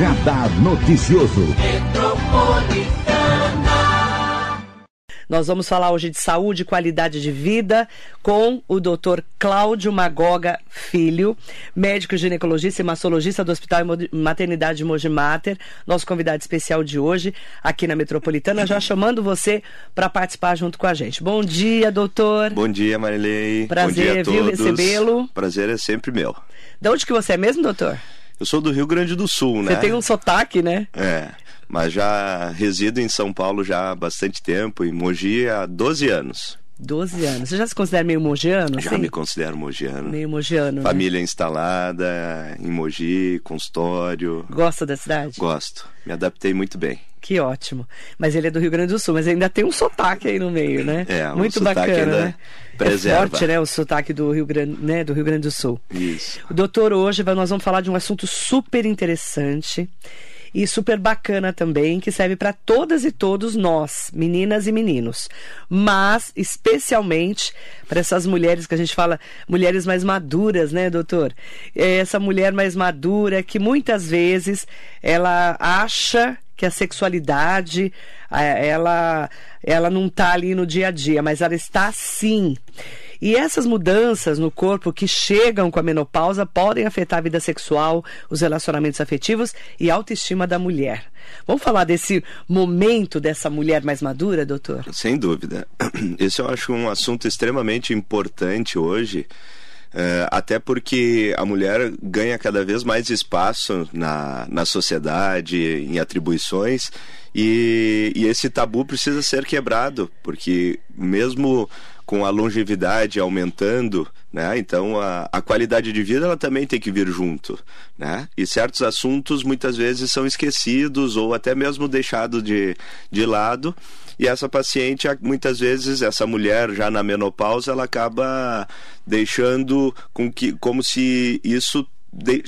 Radar Noticioso. Nós vamos falar hoje de saúde e qualidade de vida com o Dr. Cláudio Magoga Filho, médico ginecologista e mastologista do Hospital e Maternidade Mogi Mater, nosso convidado especial de hoje aqui na Metropolitana, já chamando você para participar junto com a gente. Bom dia, doutor. Bom dia, Marilei. Prazer, viu, recebê-lo. Prazer é sempre meu. De onde que você é mesmo, doutor? Eu sou do Rio Grande do Sul, né? Você tem um sotaque, né? É, mas já resido em São Paulo já há bastante tempo, em Mogi há 12 anos. 12 anos. Você já se considera meio mogiano? Já me considero mogiano. Meio mogiano. Né? Família né? instalada em Mogi, consultório. Gosta da cidade? Gosto. Me adaptei muito bem. Que ótimo. Mas ele é do Rio Grande do Sul, mas ainda tem um sotaque aí no meio, né? É, um muito bacana, né? Preserva. É forte, né, o sotaque do Rio Grande, né, do Rio Grande do Sul. Isso. O doutor, hoje nós vamos falar de um assunto super interessante e super bacana também, que serve para todas e todos nós, meninas e meninos. Mas, especialmente para essas mulheres que a gente fala, mulheres mais maduras, né, doutor? É essa mulher mais madura que muitas vezes ela acha que a sexualidade ela ela não está ali no dia a dia, mas ela está sim. E essas mudanças no corpo que chegam com a menopausa podem afetar a vida sexual, os relacionamentos afetivos e a autoestima da mulher. Vamos falar desse momento dessa mulher mais madura, doutor? Sem dúvida. Esse eu acho um assunto extremamente importante hoje. Uh, até porque a mulher ganha cada vez mais espaço na, na sociedade, em atribuições, e, e esse tabu precisa ser quebrado, porque mesmo com a longevidade aumentando, né? Então a, a qualidade de vida ela também tem que vir junto, né? E certos assuntos muitas vezes são esquecidos ou até mesmo deixados de, de lado. E essa paciente, muitas vezes, essa mulher já na menopausa, ela acaba deixando com que, como se isso de,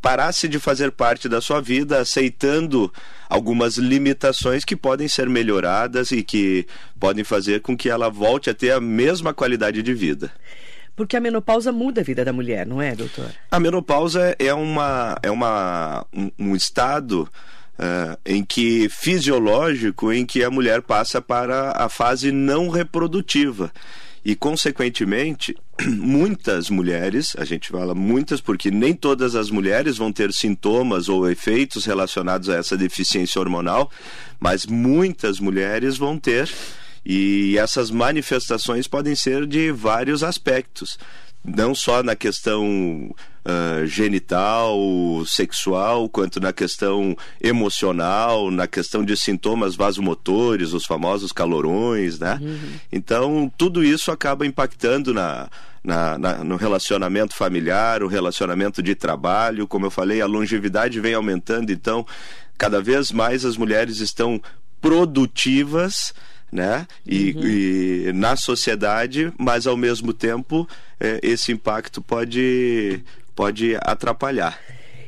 parasse de fazer parte da sua vida, aceitando algumas limitações que podem ser melhoradas e que podem fazer com que ela volte a ter a mesma qualidade de vida. Porque a menopausa muda a vida da mulher, não é, doutor? A menopausa é, uma, é uma, um, um estado Uh, em que fisiológico em que a mulher passa para a fase não reprodutiva e, consequentemente, muitas mulheres, a gente fala muitas porque nem todas as mulheres vão ter sintomas ou efeitos relacionados a essa deficiência hormonal, mas muitas mulheres vão ter. E essas manifestações podem ser de vários aspectos não só na questão uh, genital, sexual, quanto na questão emocional, na questão de sintomas vasomotores, os famosos calorões, né? Uhum. Então, tudo isso acaba impactando na, na, na, no relacionamento familiar, o relacionamento de trabalho. Como eu falei, a longevidade vem aumentando, então, cada vez mais as mulheres estão produtivas né? E, uhum. e, na sociedade, mas ao mesmo tempo é, esse impacto pode, pode atrapalhar.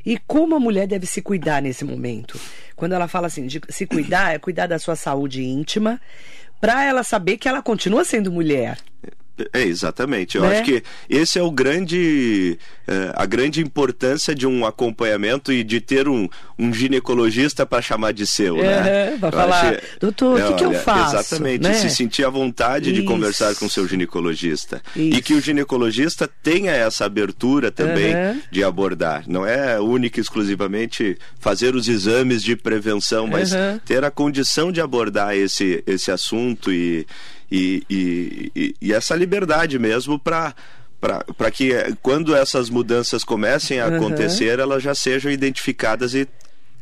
E como a mulher deve se cuidar nesse momento? Quando ela fala assim, de se cuidar, é cuidar da sua saúde íntima, para ela saber que ela continua sendo mulher. É, exatamente. Eu né? acho que esse é o grande, é, a grande importância de um acompanhamento e de ter um, um ginecologista para chamar de seu, né? Para falar, acho, doutor, o que, que, eu faço? Exatamente, né? se sentir à vontade Isso. de conversar com seu ginecologista. Isso. E que o ginecologista tenha essa abertura também uhum. de abordar. Não é única e exclusivamente fazer os exames de prevenção, mas uhum. ter a condição de abordar esse, esse assunto e e, e, e, essa liberdade mesmo para para que eh, quando essas mudanças comecem a uhum. acontecer, elas já sejam identificadas e,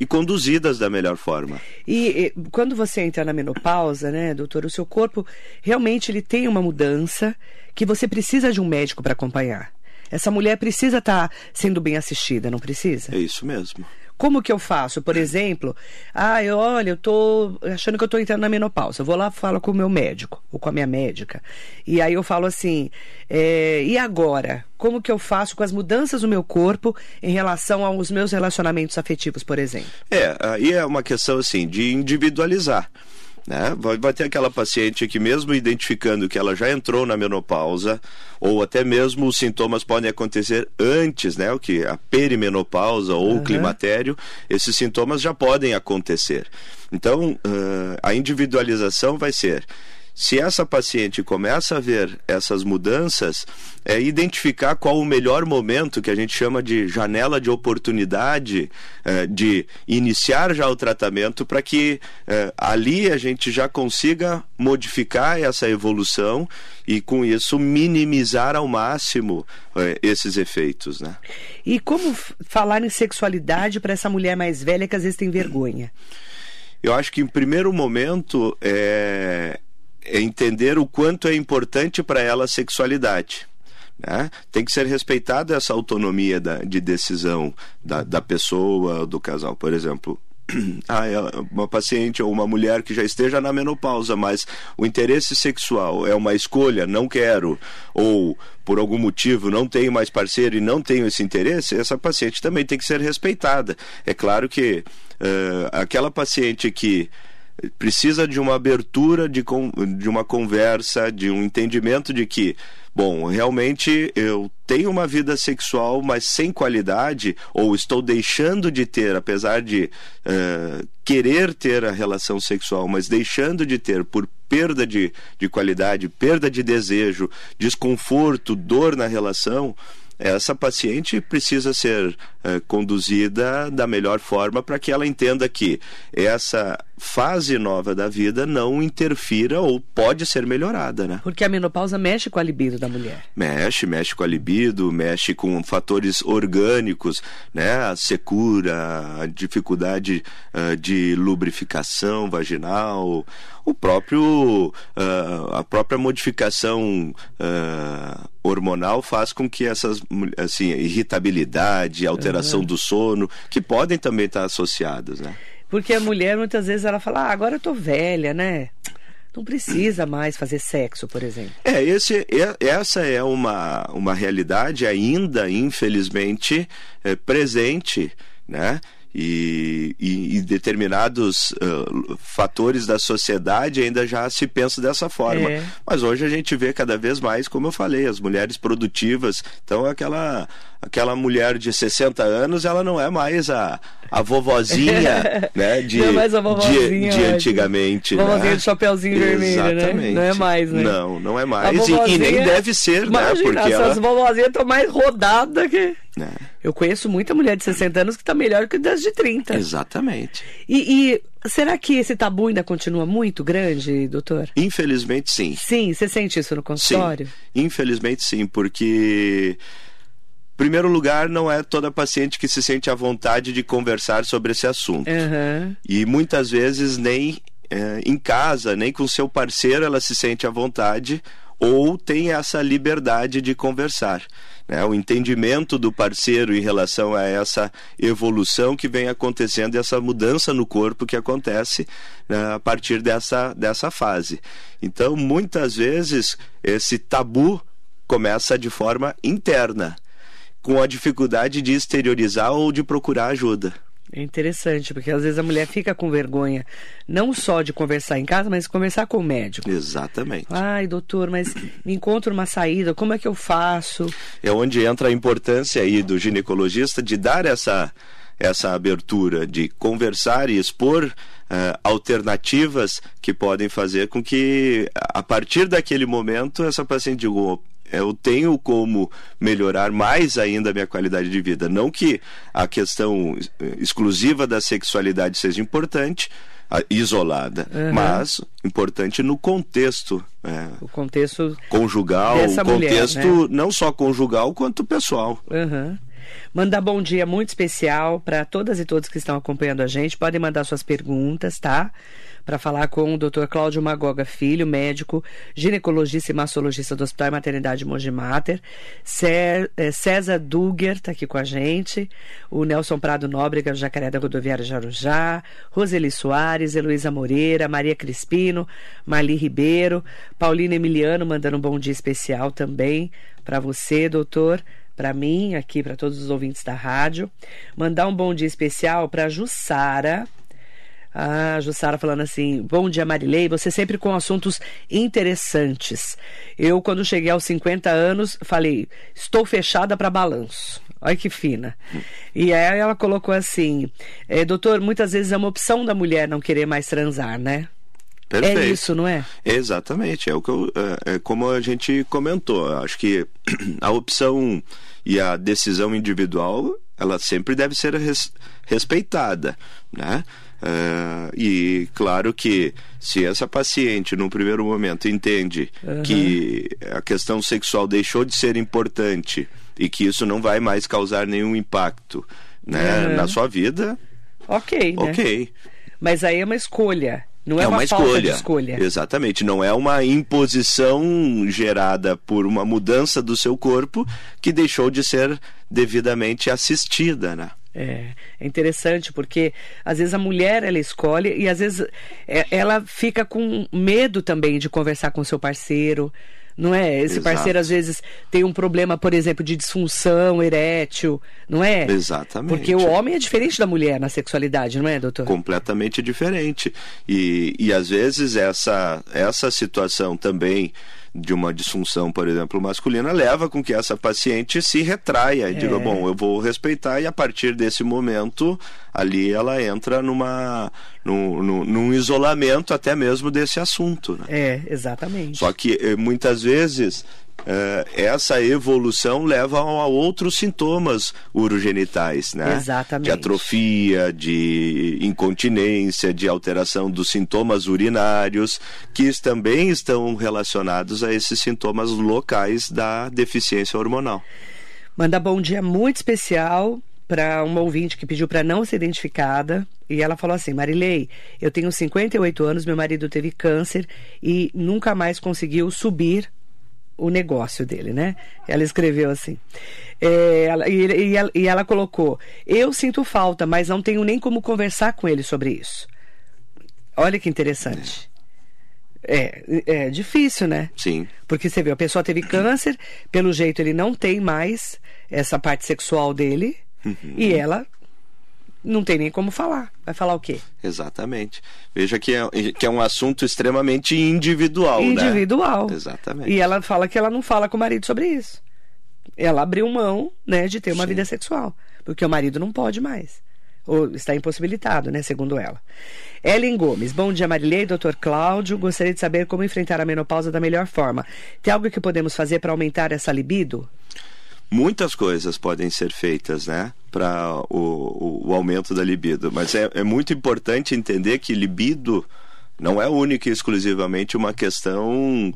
e conduzidas da melhor forma. E, e, quando você entra na menopausa, né, doutor, o seu corpo realmente ele tem uma mudança que você precisa de um médico para acompanhar. Essa mulher precisa estar tá sendo bem assistida, não precisa? É isso mesmo. Como que eu faço? Por exemplo, ah, eu, olha, eu tô achando que eu tô entrando na menopausa. Eu vou lá falo com o meu médico, ou com a minha médica. E aí eu falo assim, é, e agora? Como que eu faço com as mudanças no meu corpo em relação aos meus relacionamentos afetivos, por exemplo? É, aí é uma questão assim, de individualizar. Né? Vai, vai ter aquela paciente que, mesmo identificando que ela já entrou na menopausa, ou até mesmo os sintomas podem acontecer antes, né? O que a perimenopausa ou uhum. o climatério, esses sintomas já podem acontecer. Então, uh, a individualização vai ser se essa paciente começa a ver essas mudanças, é identificar qual o melhor momento, que a gente chama de janela de oportunidade, é, de iniciar já o tratamento, para que é, ali a gente já consiga modificar essa evolução e, com isso, minimizar ao máximo é, esses efeitos. Né? E como falar em sexualidade para essa mulher mais velha que às vezes tem vergonha? Eu acho que, em primeiro momento, é, é entender o quanto é importante para ela a sexualidade. Né? Tem que ser respeitada essa autonomia da, de decisão da, da pessoa, do casal. Por exemplo, ah, é uma paciente ou uma mulher que já esteja na menopausa, mas o interesse sexual é uma escolha, não quero, ou por algum motivo não tenho mais parceiro e não tenho esse interesse, essa paciente também tem que ser respeitada. É claro que uh, aquela paciente que precisa de uma abertura de, de uma conversa, de um entendimento de que, bom, realmente eu tenho uma vida sexual, mas sem qualidade, ou estou deixando de ter, apesar de uh, querer ter a relação sexual, mas deixando de ter por perda de, de qualidade, perda de desejo, desconforto, dor na relação essa paciente precisa ser é, conduzida da melhor forma para que ela entenda que essa fase nova da vida não interfira ou pode ser melhorada, né? Porque a menopausa mexe com a libido da mulher. Mexe, mexe com a libido, mexe com fatores orgânicos, né? A secura, a dificuldade uh, de lubrificação vaginal, o próprio uh, a própria modificação uh, hormonal faz com que essas assim irritabilidade, alteração uhum. do sono, que podem também estar associadas, né? Porque a mulher muitas vezes ela fala: ah, agora eu tô velha, né? Não precisa mais fazer sexo, por exemplo. É, esse, é, essa é uma, uma realidade ainda, infelizmente, é, presente, né? e, e, e determinados uh, fatores da sociedade ainda já se pensa dessa forma. É. Mas hoje a gente vê cada vez mais, como eu falei, as mulheres produtivas. Então, aquela, aquela mulher de 60 anos, ela não é mais a, a vovozinha, né? De, não é mais a vovozinha, de, de antigamente. Vovozinha né? de chapeuzinho vermelho, né? Não é mais, né? Não, não é mais. Vovozinha... E, e, nem deve ser, né? Imagina, né? Porque essas ela... vovozinhas estão mais rodadas que... É. Eu conheço muita mulher de 60 anos que está melhor que das de 30. Exatamente. E, e, será que esse tabu ainda continua muito grande, doutor? Infelizmente, sim. Sim, você sente isso no consultório? Sim. Infelizmente, sim, porque. Primeiro lugar, não é toda paciente que se sente à vontade de conversar sobre esse assunto. Uhum. E muitas vezes nem é, em casa, nem com seu parceiro ela se sente à vontade ou tem essa liberdade de conversar. Né? O entendimento do parceiro em relação a essa evolução que vem acontecendo, essa mudança no corpo que acontece né, a partir dessa, dessa fase. Então, muitas vezes, esse tabu começa de forma interna, com a dificuldade de exteriorizar ou de procurar ajuda. É interessante, porque às vezes a mulher fica com vergonha, não só de conversar em casa, mas de conversar com o médico. Exatamente. Ai, doutor, mas me encontro uma saída, como é que eu faço? É onde entra a importância aí do ginecologista de dar essa, essa abertura, de conversar e expor uh, alternativas que podem fazer com que, a partir daquele momento, essa paciente diga, eu tenho como melhorar mais ainda a minha qualidade de vida. Não que a questão eh, exclusiva da sexualidade seja importante, isolada, uhum. mas importante no contexto. É, o contexto conjugal, o contexto mulher, né? não só conjugal quanto pessoal. Uhum. Mandar bom dia muito especial para todas e todos que estão acompanhando a gente. Podem mandar suas perguntas, tá? Para falar com o Dr. Cláudio Magoga Filho, médico, ginecologista e mastologista do Hospital e Maternidade Mogi Mater. É, César Duger está aqui com a gente. O Nelson Prado Nóbrega, Jacaré da Rodoviária Jarujá. Roseli Soares, Heloísa Moreira, Maria Crispino, Marli Ribeiro. Paulina Emiliano mandando um bom dia especial também para você, doutor para mim, aqui para todos os ouvintes da rádio. Mandar um bom dia especial para Jussara, Ah, Jussara falando assim: Bom dia, Marilei. Você sempre com assuntos interessantes. Eu, quando cheguei aos 50 anos, falei: Estou fechada para balanço. Olha que fina. E aí ela colocou assim: é, Doutor, muitas vezes é uma opção da mulher não querer mais transar, né? Perfeito. É isso, não é? Exatamente. É o que eu, é, é como a gente comentou. Acho que a opção e a decisão individual ela sempre deve ser res, respeitada, né? Uh, e claro que se essa paciente, no primeiro momento, entende uhum. que a questão sexual deixou de ser importante e que isso não vai mais causar nenhum impacto né, uhum. na sua vida, ok. Né? Ok. Mas aí é uma escolha. Não é, é uma, uma escolha. escolha. Exatamente. Não é uma imposição gerada por uma mudança do seu corpo que deixou de ser devidamente assistida, né? É, é interessante porque às vezes a mulher ela escolhe e às vezes é, ela fica com medo também de conversar com seu parceiro, não é? Esse Exato. parceiro às vezes tem um problema, por exemplo, de disfunção erétil, não é? Exatamente. Porque o homem é diferente da mulher na sexualidade, não é, doutor? Completamente diferente. E, e às vezes essa, essa situação também de uma disfunção, por exemplo, masculina, leva com que essa paciente se retraia e é. diga, bom, eu vou respeitar e a partir desse momento ali ela entra numa num, num, num isolamento até mesmo desse assunto. Né? É, exatamente. Só que eh, muitas vezes Uh, essa evolução leva a outros sintomas urogenitais, né? Exatamente. De atrofia, de incontinência, de alteração dos sintomas urinários, que também estão relacionados a esses sintomas locais da deficiência hormonal. Manda bom dia muito especial para uma ouvinte que pediu para não ser identificada. E ela falou assim: Marilei, eu tenho 58 anos, meu marido teve câncer e nunca mais conseguiu subir o negócio dele, né? Ela escreveu assim. É, ela, e, e, ela, e ela colocou: Eu sinto falta, mas não tenho nem como conversar com ele sobre isso. Olha que interessante. É, é difícil, né? Sim. Porque você vê, a pessoa teve câncer, pelo jeito ele não tem mais essa parte sexual dele, uhum. e ela não tem nem como falar. Vai falar o quê? Exatamente. Veja que é, que é um assunto extremamente individual, né? Individual. Né? Exatamente. E ela fala que ela não fala com o marido sobre isso. Ela abriu mão, né, de ter uma Sim. vida sexual, porque o marido não pode mais. Ou está impossibilitado, né, segundo ela. Ellen Gomes, bom dia Marilei, doutor Cláudio. Gostaria de saber como enfrentar a menopausa da melhor forma. Tem algo que podemos fazer para aumentar essa libido? Muitas coisas podem ser feitas, né? Para o, o, o, aumento da libido. Mas é, é muito importante entender que libido não é única e exclusivamente uma questão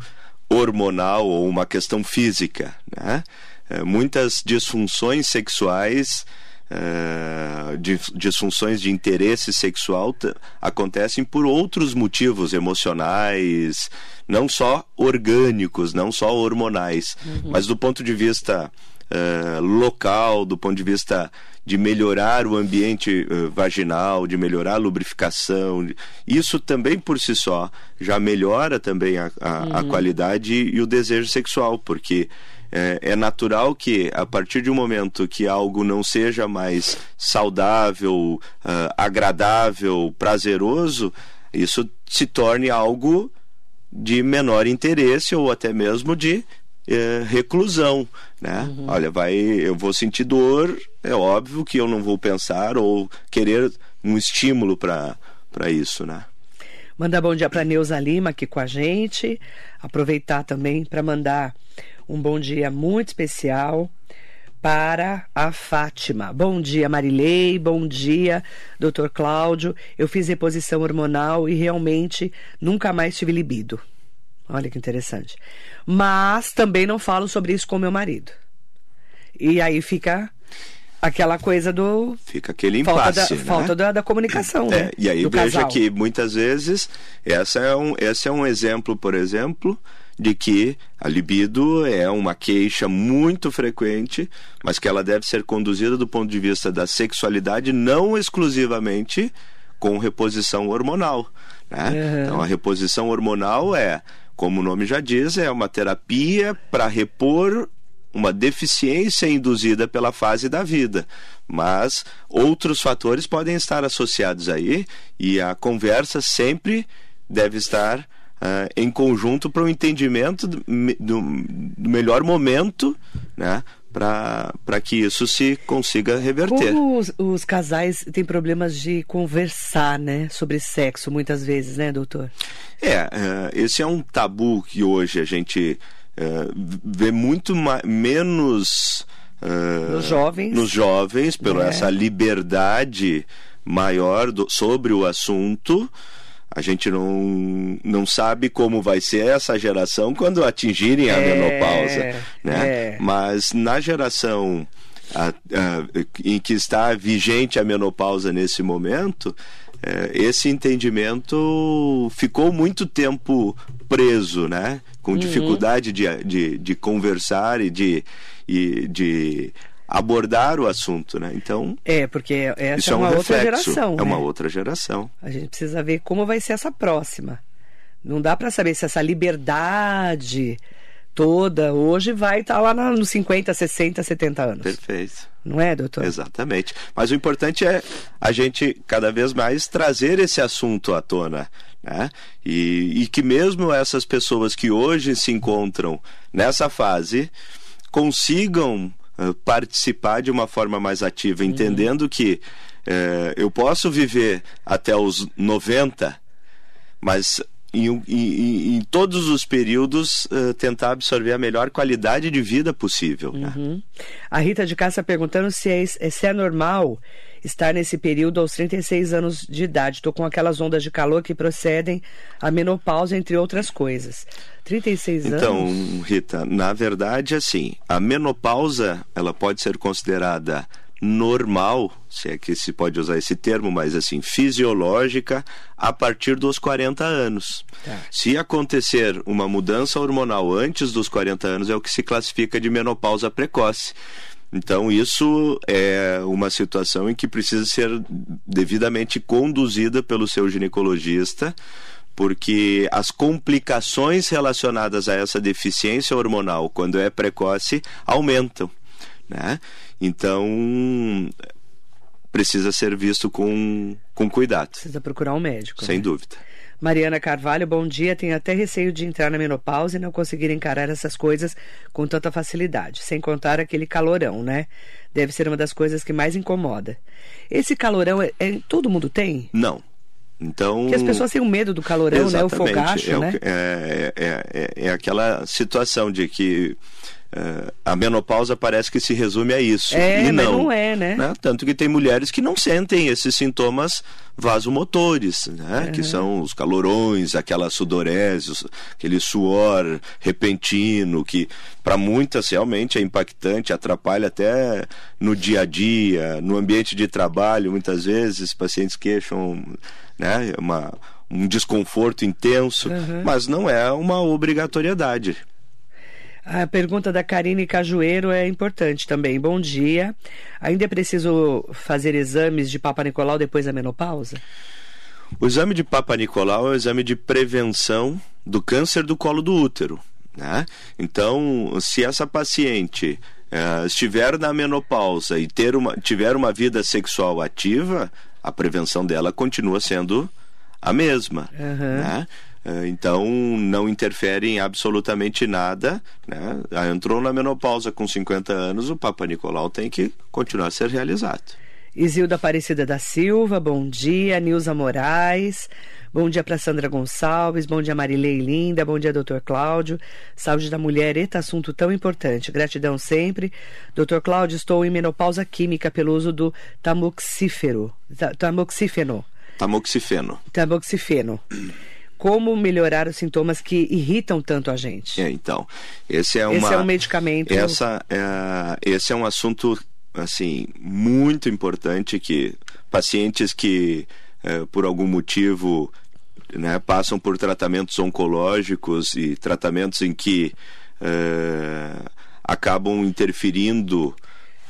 hormonal ou uma questão física, né? É, muitas disfunções sexuais Uh, disfunções de interesse sexual acontecem por outros motivos emocionais, não só orgânicos, não só hormonais, uhum. mas do ponto de vista uh, local, do ponto de vista de melhorar o ambiente uh, vaginal, de melhorar a lubrificação. Isso também por si só já melhora também a, a, uhum. a qualidade e o desejo sexual, porque é, é, natural que a partir de um momento que algo não seja mais saudável, agradável, prazeroso, isso se torne algo de menor interesse ou até mesmo de é, reclusão, né? Uhum. Olha, vai, eu vou sentir dor, é óbvio que eu não vou pensar ou querer um estímulo para isso, né? Manda bom dia para Neuza Lima aqui com a gente. Aproveitar também para mandar um bom dia muito especial para a Fátima. Bom dia, Marilei. Bom dia, doutor Cláudio. Eu fiz reposição hormonal e realmente nunca mais tive libido. Olha que interessante. Mas também não falo sobre isso com meu marido. E aí fica aquela coisa do. Fica aquele impasse. Falta da, né? falta da, da comunicação, é, né? E aí do veja casal. que muitas vezes essa é um, esse é um exemplo, por exemplo, de que a libido é uma queixa muito frequente, mas que ela deve ser conduzida do ponto de vista da sexualidade, não exclusivamente com reposição hormonal. Né? Uhum. Então a reposição hormonal é como o nome já diz, é uma terapia para repor uma deficiência induzida pela fase da vida. Mas outros fatores podem estar associados aí e a conversa sempre deve estar uh, em conjunto para o entendimento do, do, melhor momento, né? Para que isso se consiga reverter. Como os, os, casais têm problemas de conversar, né? Sobre sexo, muitas vezes, né, doutor? É, uh, esse é um tabu que hoje a gente uh, vê muito menos. Uh, nos jovens. Nos jovens, pela é. essa liberdade maior do, sobre o assunto a gente não, não sabe como vai ser essa geração quando atingirem a é, menopausa, né? É. Mas na geração a, a, em que está vigente a menopausa nesse momento, é, esse entendimento ficou muito tempo preso, né? Com uhum. dificuldade de, de, de conversar e de, e de abordar o assunto, né? Então é porque essa isso é, é uma um outra reflexo, geração. É né? uma outra geração. A gente precisa ver como vai ser essa próxima. Não dá para saber se essa liberdade toda hoje vai estar tá lá nos 50, 60, 70 anos. Perfeito. Não é, doutor? Exatamente. Mas o importante é a gente cada vez mais trazer esse assunto à tona. Né? E, e que mesmo essas pessoas que hoje se encontram nessa fase consigam participar de uma forma mais ativa, uhum. entendendo que uh, eu posso viver até os 90, mas em, em, em, todos os períodos uh, tentar absorver a melhor qualidade de vida possível. Né? Uhum. A Rita de Cássia perguntando se é, se é normal estar nesse período aos 36 anos de idade. Estou com aquelas ondas de calor que procedem à menopausa, entre outras coisas. 36 então, anos. Então, Rita, na verdade, assim, a menopausa ela pode ser considerada normal, se é que se pode usar esse termo, mas assim, fisiológica a partir dos 40 anos. Tá. Se acontecer uma mudança hormonal antes dos 40 anos, é o que se classifica de menopausa precoce. Então, isso é uma situação em que precisa ser devidamente conduzida pelo seu ginecologista, porque as complicações relacionadas a essa deficiência hormonal, quando é precoce, aumentam. Né? Então, precisa ser visto com, com cuidado. Precisa procurar um médico. Sem né? dúvida. Mariana Carvalho, bom dia. Tenho até receio de entrar na menopausa e não conseguir encarar essas coisas com tanta facilidade. Sem contar aquele calorão, né? Deve ser uma das coisas que mais incomoda. Esse calorão, é, é todo mundo tem? Não. Então, Porque as pessoas têm um medo do calorão, né? O fogacho, é, né? É, é, é, é aquela situação de que a menopausa parece que se resume a isso. É, e não, não é, né? né? Tanto que tem mulheres que não sentem esses sintomas vasomotores, né? Uhum. Que são os calorões, aquela sudorese, aquele suor repentino, que para muitas realmente é impactante, atrapalha até no dia a dia, no ambiente de trabalho. Muitas vezes pacientes queixam né? uma, um desconforto intenso, uhum. mas não é uma obrigatoriedade. A pergunta da Karine Cajueiro é importante também. Bom dia. Ainda é preciso fazer exames de Papa Nicolau depois da menopausa? O exame de Papa Nicolau é o exame de prevenção do câncer do colo do útero. Né? Então, se essa paciente uh, estiver na menopausa e ter uma, tiver uma vida sexual ativa, a prevenção dela continua sendo a mesma. Uhum. Né? Eh, então não interfere em absolutamente nada. Né? Ah, entrou na menopausa com 50 anos, o Papa Nicolau tem que continuar a ser realizado. Isilda Aparecida da Silva, bom dia. Nilza Moraes, bom dia para Sandra Gonçalves, bom dia Marilei Linda, bom dia doutor Cláudio. Saúde da mulher, eita assunto tão importante. Gratidão sempre. Doutor Cláudio, estou em menopausa química pelo uso do tamoxífero. Tamoxífeno. Tamoxifeno. Tamoxifeno como melhorar os sintomas que irritam tanto a gente. É, então, esse é, uma, esse é um medicamento. Essa é, esse é um assunto assim muito importante que pacientes que é, por algum motivo né, passam por tratamentos oncológicos e tratamentos em que é, acabam interferindo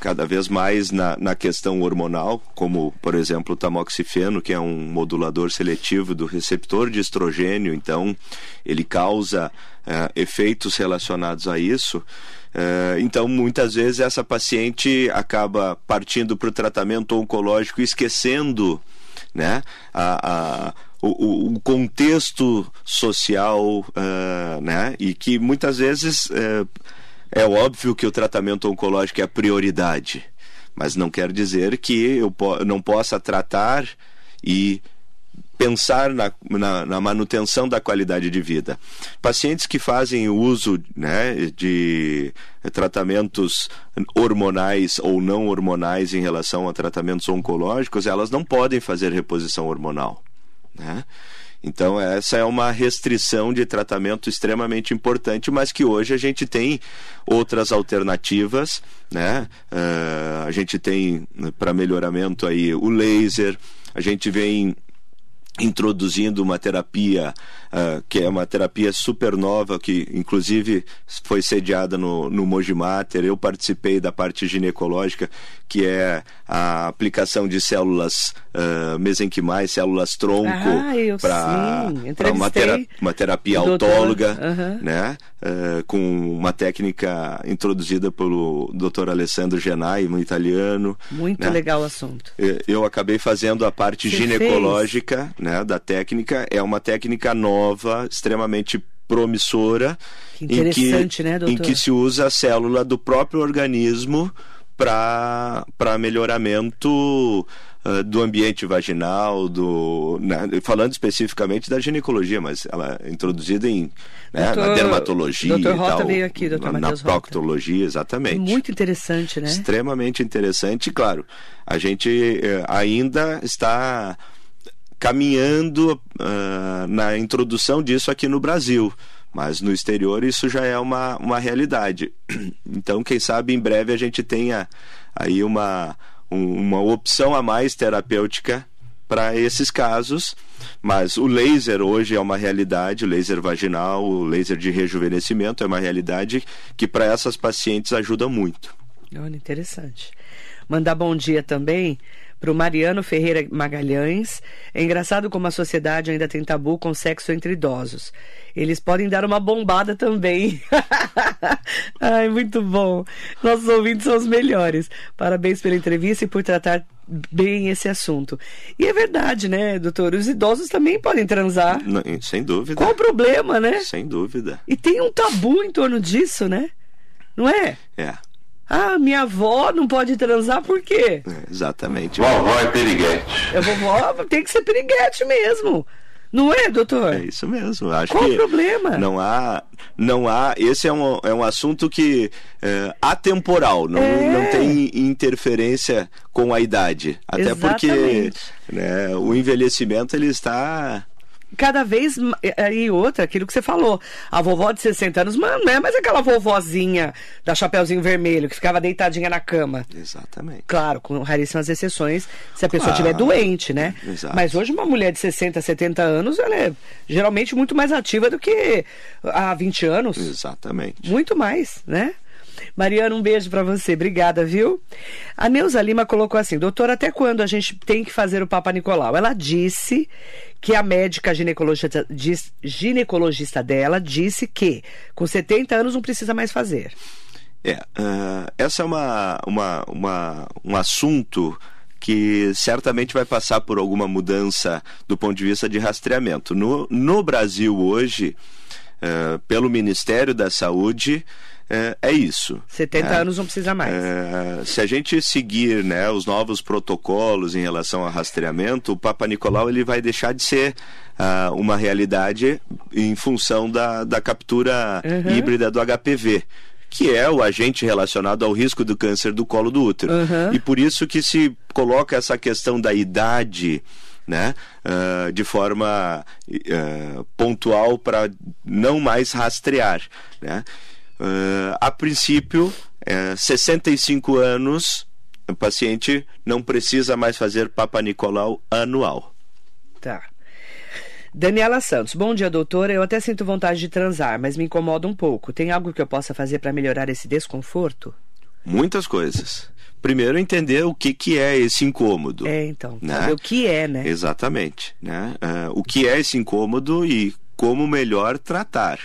cada vez mais na, na questão hormonal, como, por exemplo, o tamoxifeno, que é um modulador seletivo do receptor de estrogênio, então ele causa uh, efeitos relacionados a isso. Uh, então, muitas vezes, essa paciente acaba partindo para o tratamento oncológico esquecendo né, a, a o, o, contexto social, uh, né? E que muitas vezes uh, é óbvio que o tratamento oncológico é a prioridade, mas não quer dizer que eu não possa tratar e pensar na, na, na, manutenção da qualidade de vida. Pacientes que fazem uso né, de tratamentos hormonais ou não hormonais em relação a tratamentos oncológicos, elas não podem fazer reposição hormonal. Né? Então, essa é uma restrição de tratamento extremamente importante, mas que hoje a gente tem outras alternativas, né? Uh, a gente tem para melhoramento aí o laser, a gente vem introduzindo uma terapia uh, que é uma terapia super nova que inclusive foi sediada no, no Mojimater eu participei da parte ginecológica que é a aplicação de células uh, mesenquimais células tronco ah, para uma, tera uma terapia autóloga uhum. né uh, com uma técnica introduzida pelo Dr. Alessandro Genai um italiano muito né? legal o assunto eu acabei fazendo a parte Você ginecológica fez? né, da técnica. É uma técnica nova, extremamente promissora, que em que, né, em que se usa a célula do próprio organismo para melhoramento uh, do ambiente vaginal, do, né, falando especificamente da ginecologia, mas ela é introduzida em, né, doutor, na dermatologia doutor e Rota tal, veio aqui, doutor na, na proctologia, exatamente. Muito interessante, né? Extremamente interessante, claro. A gente uh, ainda está caminhando uh, na introdução disso aqui no Brasil. Mas no exterior isso já é uma, uma realidade. Então, quem sabe em breve a gente tenha aí uma, um, uma opção a mais terapêutica para esses casos. Mas o laser hoje é uma realidade, o laser vaginal, o laser de rejuvenescimento é uma realidade que para essas pacientes ajuda muito. Olha, interessante. Mandar bom dia também para o Mariano Ferreira Magalhães. É engraçado como a sociedade ainda tem tabu com sexo entre idosos. Eles podem dar uma bombada também. Ai, muito bom. Nossos ouvintes são os melhores. Parabéns pela entrevista e por tratar bem esse assunto. E é verdade, né, doutor? Os idosos também podem transar. Não, sem dúvida. Qual o problema, né? Sem dúvida. E tem um tabu em torno disso, né? Não é? É. Ah, minha avó não pode transar por quê? É, exatamente. Vovó é piriguete. A vovó tem que ser piriguete mesmo. Não é, doutor? É isso mesmo. Acho Qual que o problema? Não há, não há. Esse é um, é um assunto que é atemporal, não, é. não tem interferência com a idade. Até Exatamente. porque né, o envelhecimento ele está cada vez e outra, aquilo que você falou. A vovó de 60 anos, mano, não é mais aquela vovozinha da Chapeuzinho Vermelho que ficava deitadinha na cama. Exatamente. Claro, com raríssimas exceções, se a pessoa estiver doente, né? Exato. Mas hoje uma mulher de 60, 70 anos, ela é geralmente muito mais ativa do que há 20 anos. Exatamente. Muito mais, né? Mariana, um beijo para você. Obrigada, viu? A Neuza Lima colocou assim: doutor, até quando a gente tem que fazer o Papa Nicolau? Ela disse que a médica ginecologista, ginecologista dela disse que com 70 anos não precisa mais fazer. É, uh, essa é uma, uma, uma, um assunto que certamente vai passar por alguma mudança do ponto de vista de rastreamento. No, no Brasil hoje, uh, pelo Ministério da Saúde, é, é isso. 70 né? anos não precisa mais. É, se a gente seguir né, os novos protocolos em relação ao rastreamento, o Papa Nicolau ele vai deixar de ser uh, uma realidade em função da, da captura uhum. híbrida do HPV que é o agente relacionado ao risco do câncer do colo do útero. Uhum. E por isso que se coloca essa questão da idade né, uh, de forma uh, pontual para não mais rastrear. Né? Uh, a princípio, é, 65 anos, o paciente não precisa mais fazer Papa Nicolau anual. Tá. Daniela Santos, bom dia, doutora. Eu até sinto vontade de transar, mas me incomoda um pouco. Tem algo que eu possa fazer para melhorar esse desconforto? Muitas coisas. Primeiro, entender o que, que é esse incômodo. É, então. Né? O que é, né? Exatamente. Né? Uh, o que é esse incômodo e como melhor tratar.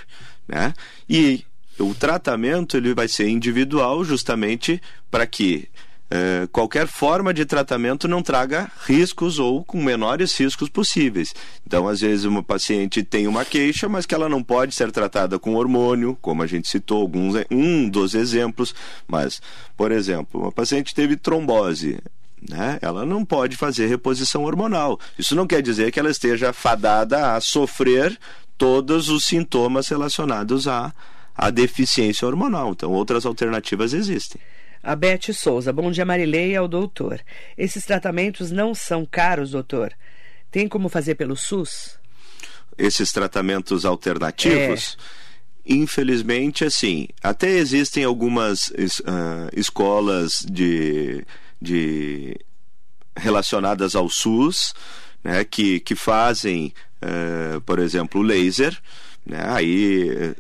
Né? E o tratamento ele vai ser individual justamente para que é, qualquer forma de tratamento não traga riscos ou com menores riscos possíveis. Então, às vezes, uma paciente tem uma queixa, mas que ela não pode ser tratada com hormônio, como a gente citou alguns, um dos exemplos. Mas, por exemplo, uma paciente teve trombose. Né? Ela não pode fazer reposição hormonal. Isso não quer dizer que ela esteja fadada a sofrer todos os sintomas relacionados à, à deficiência hormonal. Então, outras alternativas existem. A Beth Souza. Bom dia, Marileia, ao doutor. Esses tratamentos não são caros, doutor? Tem como fazer pelo SUS? Esses tratamentos alternativos? É. Infelizmente, assim, até existem algumas uh, escolas de, de relacionadas ao SUS, né, que, que fazem, uh, por exemplo, laser, né, aí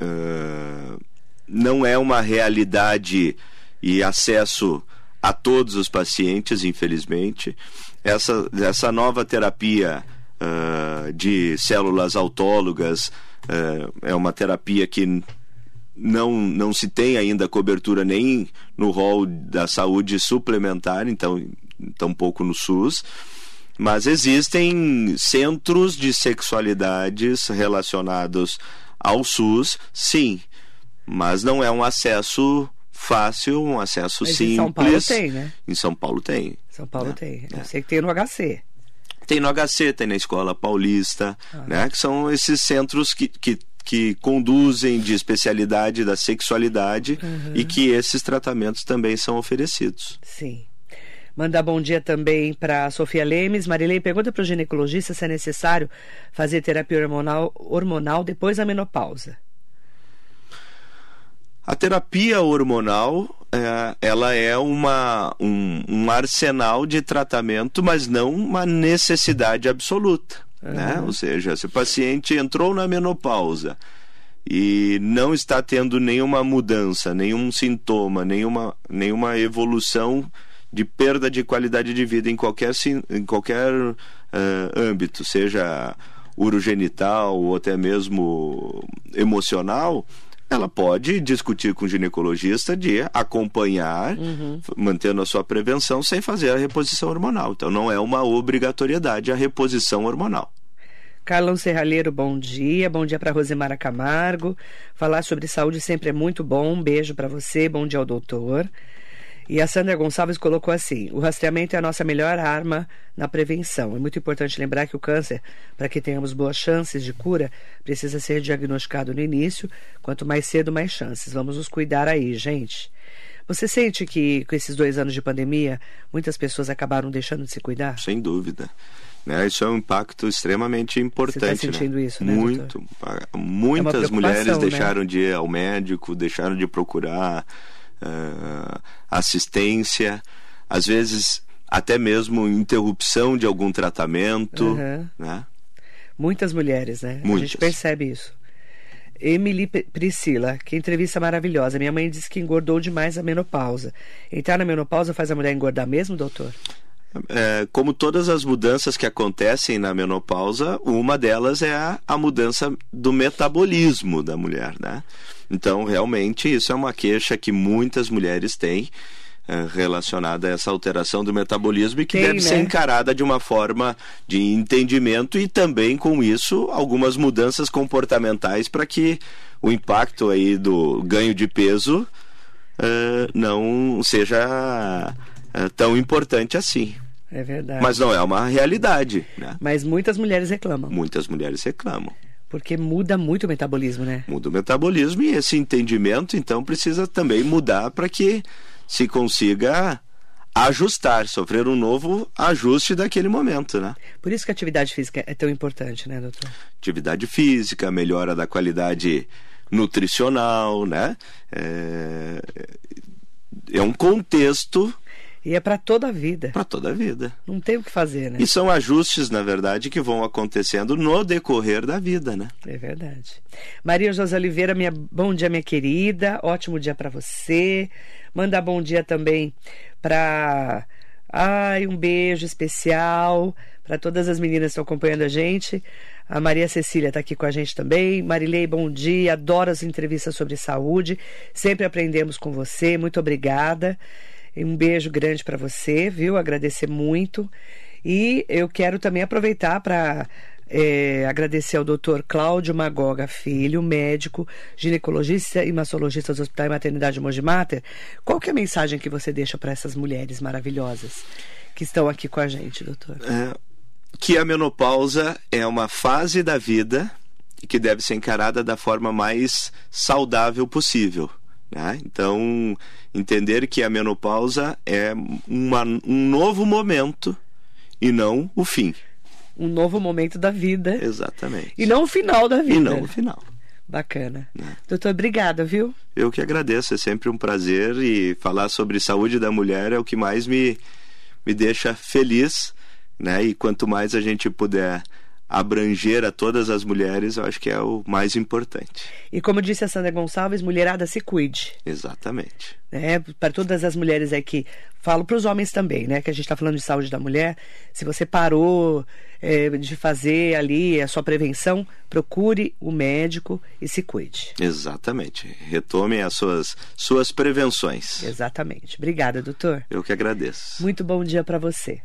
uh, não é uma realidade e acesso a todos os pacientes, infelizmente. Essa, essa nova terapia uh, de células autólogas uh, é uma terapia que não, não se tem ainda cobertura nem no rol da saúde suplementar, então tampouco no SUS. Mas existem centros de sexualidades relacionados ao SUS, sim, mas não é um acesso fácil, um acesso Mas simples. Em São Paulo tem, né? Em São Paulo tem. São Paulo né? tem. Eu é. sei que tem no HC. Tem no HC, tem na Escola Paulista, ah. né? Que são esses centros que, que, que conduzem de especialidade da sexualidade uhum. e que esses tratamentos também são oferecidos. Sim. Mandar bom dia também para Sofia Lemes. Marilei pergunta para o ginecologista se é necessário fazer terapia hormonal, hormonal depois da menopausa. A terapia hormonal é, ela é uma, um, um, arsenal de tratamento, mas não uma necessidade absoluta. Uhum. Né? Ou seja, se o paciente entrou na menopausa e não está tendo nenhuma mudança, nenhum sintoma, nenhuma, nenhuma evolução de perda de qualidade de vida em qualquer, em qualquer uh, âmbito, seja urogenital ou até mesmo emocional, ela pode discutir com o ginecologista de acompanhar, uhum. mantendo a sua prevenção, sem fazer a reposição hormonal. Então, não é uma obrigatoriedade a reposição hormonal. Carlão Serralheiro, bom dia. Bom dia para Rosemara Camargo. Falar sobre saúde sempre é muito bom. Um beijo para você. Bom dia ao doutor. E a Sandra Gonçalves colocou assim: o rastreamento é a nossa melhor arma na prevenção. É muito importante lembrar que o câncer, para que tenhamos boas chances de cura, precisa ser diagnosticado no início. Quanto mais cedo, mais chances. Vamos nos cuidar aí, gente. Você sente que com esses dois anos de pandemia, muitas pessoas acabaram deixando de se cuidar? Sem dúvida. Né? Isso é um impacto extremamente importante. Você está sentindo né? isso, né? Muito. Doutor? Muitas é mulheres né? deixaram de ir ao médico, deixaram de procurar uh, assistência, às vezes até mesmo interrupção de algum tratamento. Uhum. Né? Muitas mulheres, né? Muitas. A gente percebe isso. Emily Priscila, que entrevista maravilhosa. Minha mãe disse que engordou demais a menopausa. Entrar na menopausa faz a mulher engordar mesmo, doutor? É, como todas as mudanças que acontecem na menopausa, uma delas é a, a mudança do metabolismo da mulher, né? Então, realmente, isso é uma queixa que muitas mulheres têm é, relacionada a essa alteração do metabolismo e que Tem, deve né? ser encarada de uma forma de entendimento e também com isso algumas mudanças comportamentais para que o impacto aí do ganho de peso uh, não seja uh, tão importante assim. É verdade. Mas não é uma realidade. Né? Mas muitas mulheres reclamam. Muitas mulheres reclamam. Porque muda muito o metabolismo, né? Muda o metabolismo e esse entendimento, então, precisa também mudar para que se consiga ajustar, sofrer um novo ajuste daquele momento, né? Por isso que a atividade física é tão importante, né, doutor? Atividade física, melhora da qualidade nutricional, né? É, é um contexto E é para toda a vida. Para toda a vida. Não tem o que fazer, né? E são ajustes, na verdade, que vão acontecendo no decorrer da vida, né? É verdade. Maria José Oliveira, minha bom dia, minha querida. Ótimo dia para você. Manda bom dia também para Ai, um beijo especial para todas as meninas que estão acompanhando a gente. A Maria Cecília está aqui com a gente também. Marilei, bom dia. Adoro as entrevistas sobre saúde. Sempre aprendemos com você. Muito obrigada. Um beijo grande para você, viu? Agradecer muito. E eu quero também aproveitar para é, agradecer ao doutor Cláudio Magoga Filho, médico, ginecologista e mastologista do Hospital e Maternidade Mogi Mater. Qual que é a mensagem que você deixa para essas mulheres maravilhosas que estão aqui com a gente, doutor? É, que a menopausa é uma fase da vida que deve ser encarada da forma mais saudável possível. Né? Então, entender que a menopausa é uma, um novo momento e não o fim. Um novo momento da vida. Exatamente. E não o final da vida. E não o final. Bacana. Né? Doutor, obrigada, viu? Eu que agradeço, é sempre um prazer e falar sobre saúde da mulher é o que mais me, me deixa feliz, né? E quanto mais a gente puder abranger a todas as mulheres, eu acho que é o mais importante. E como disse a Sandra Gonçalves, mulherada se cuide. Exatamente. Né? Para todas as mulheres aqui, falo para os homens também, né? Que a gente está falando de saúde da mulher. Se você parou é, de fazer ali a sua prevenção, procure o médico e se cuide. Exatamente. Retomem as suas, suas prevenções. Exatamente. Obrigada, doutor. Eu que agradeço. Muito bom dia para você.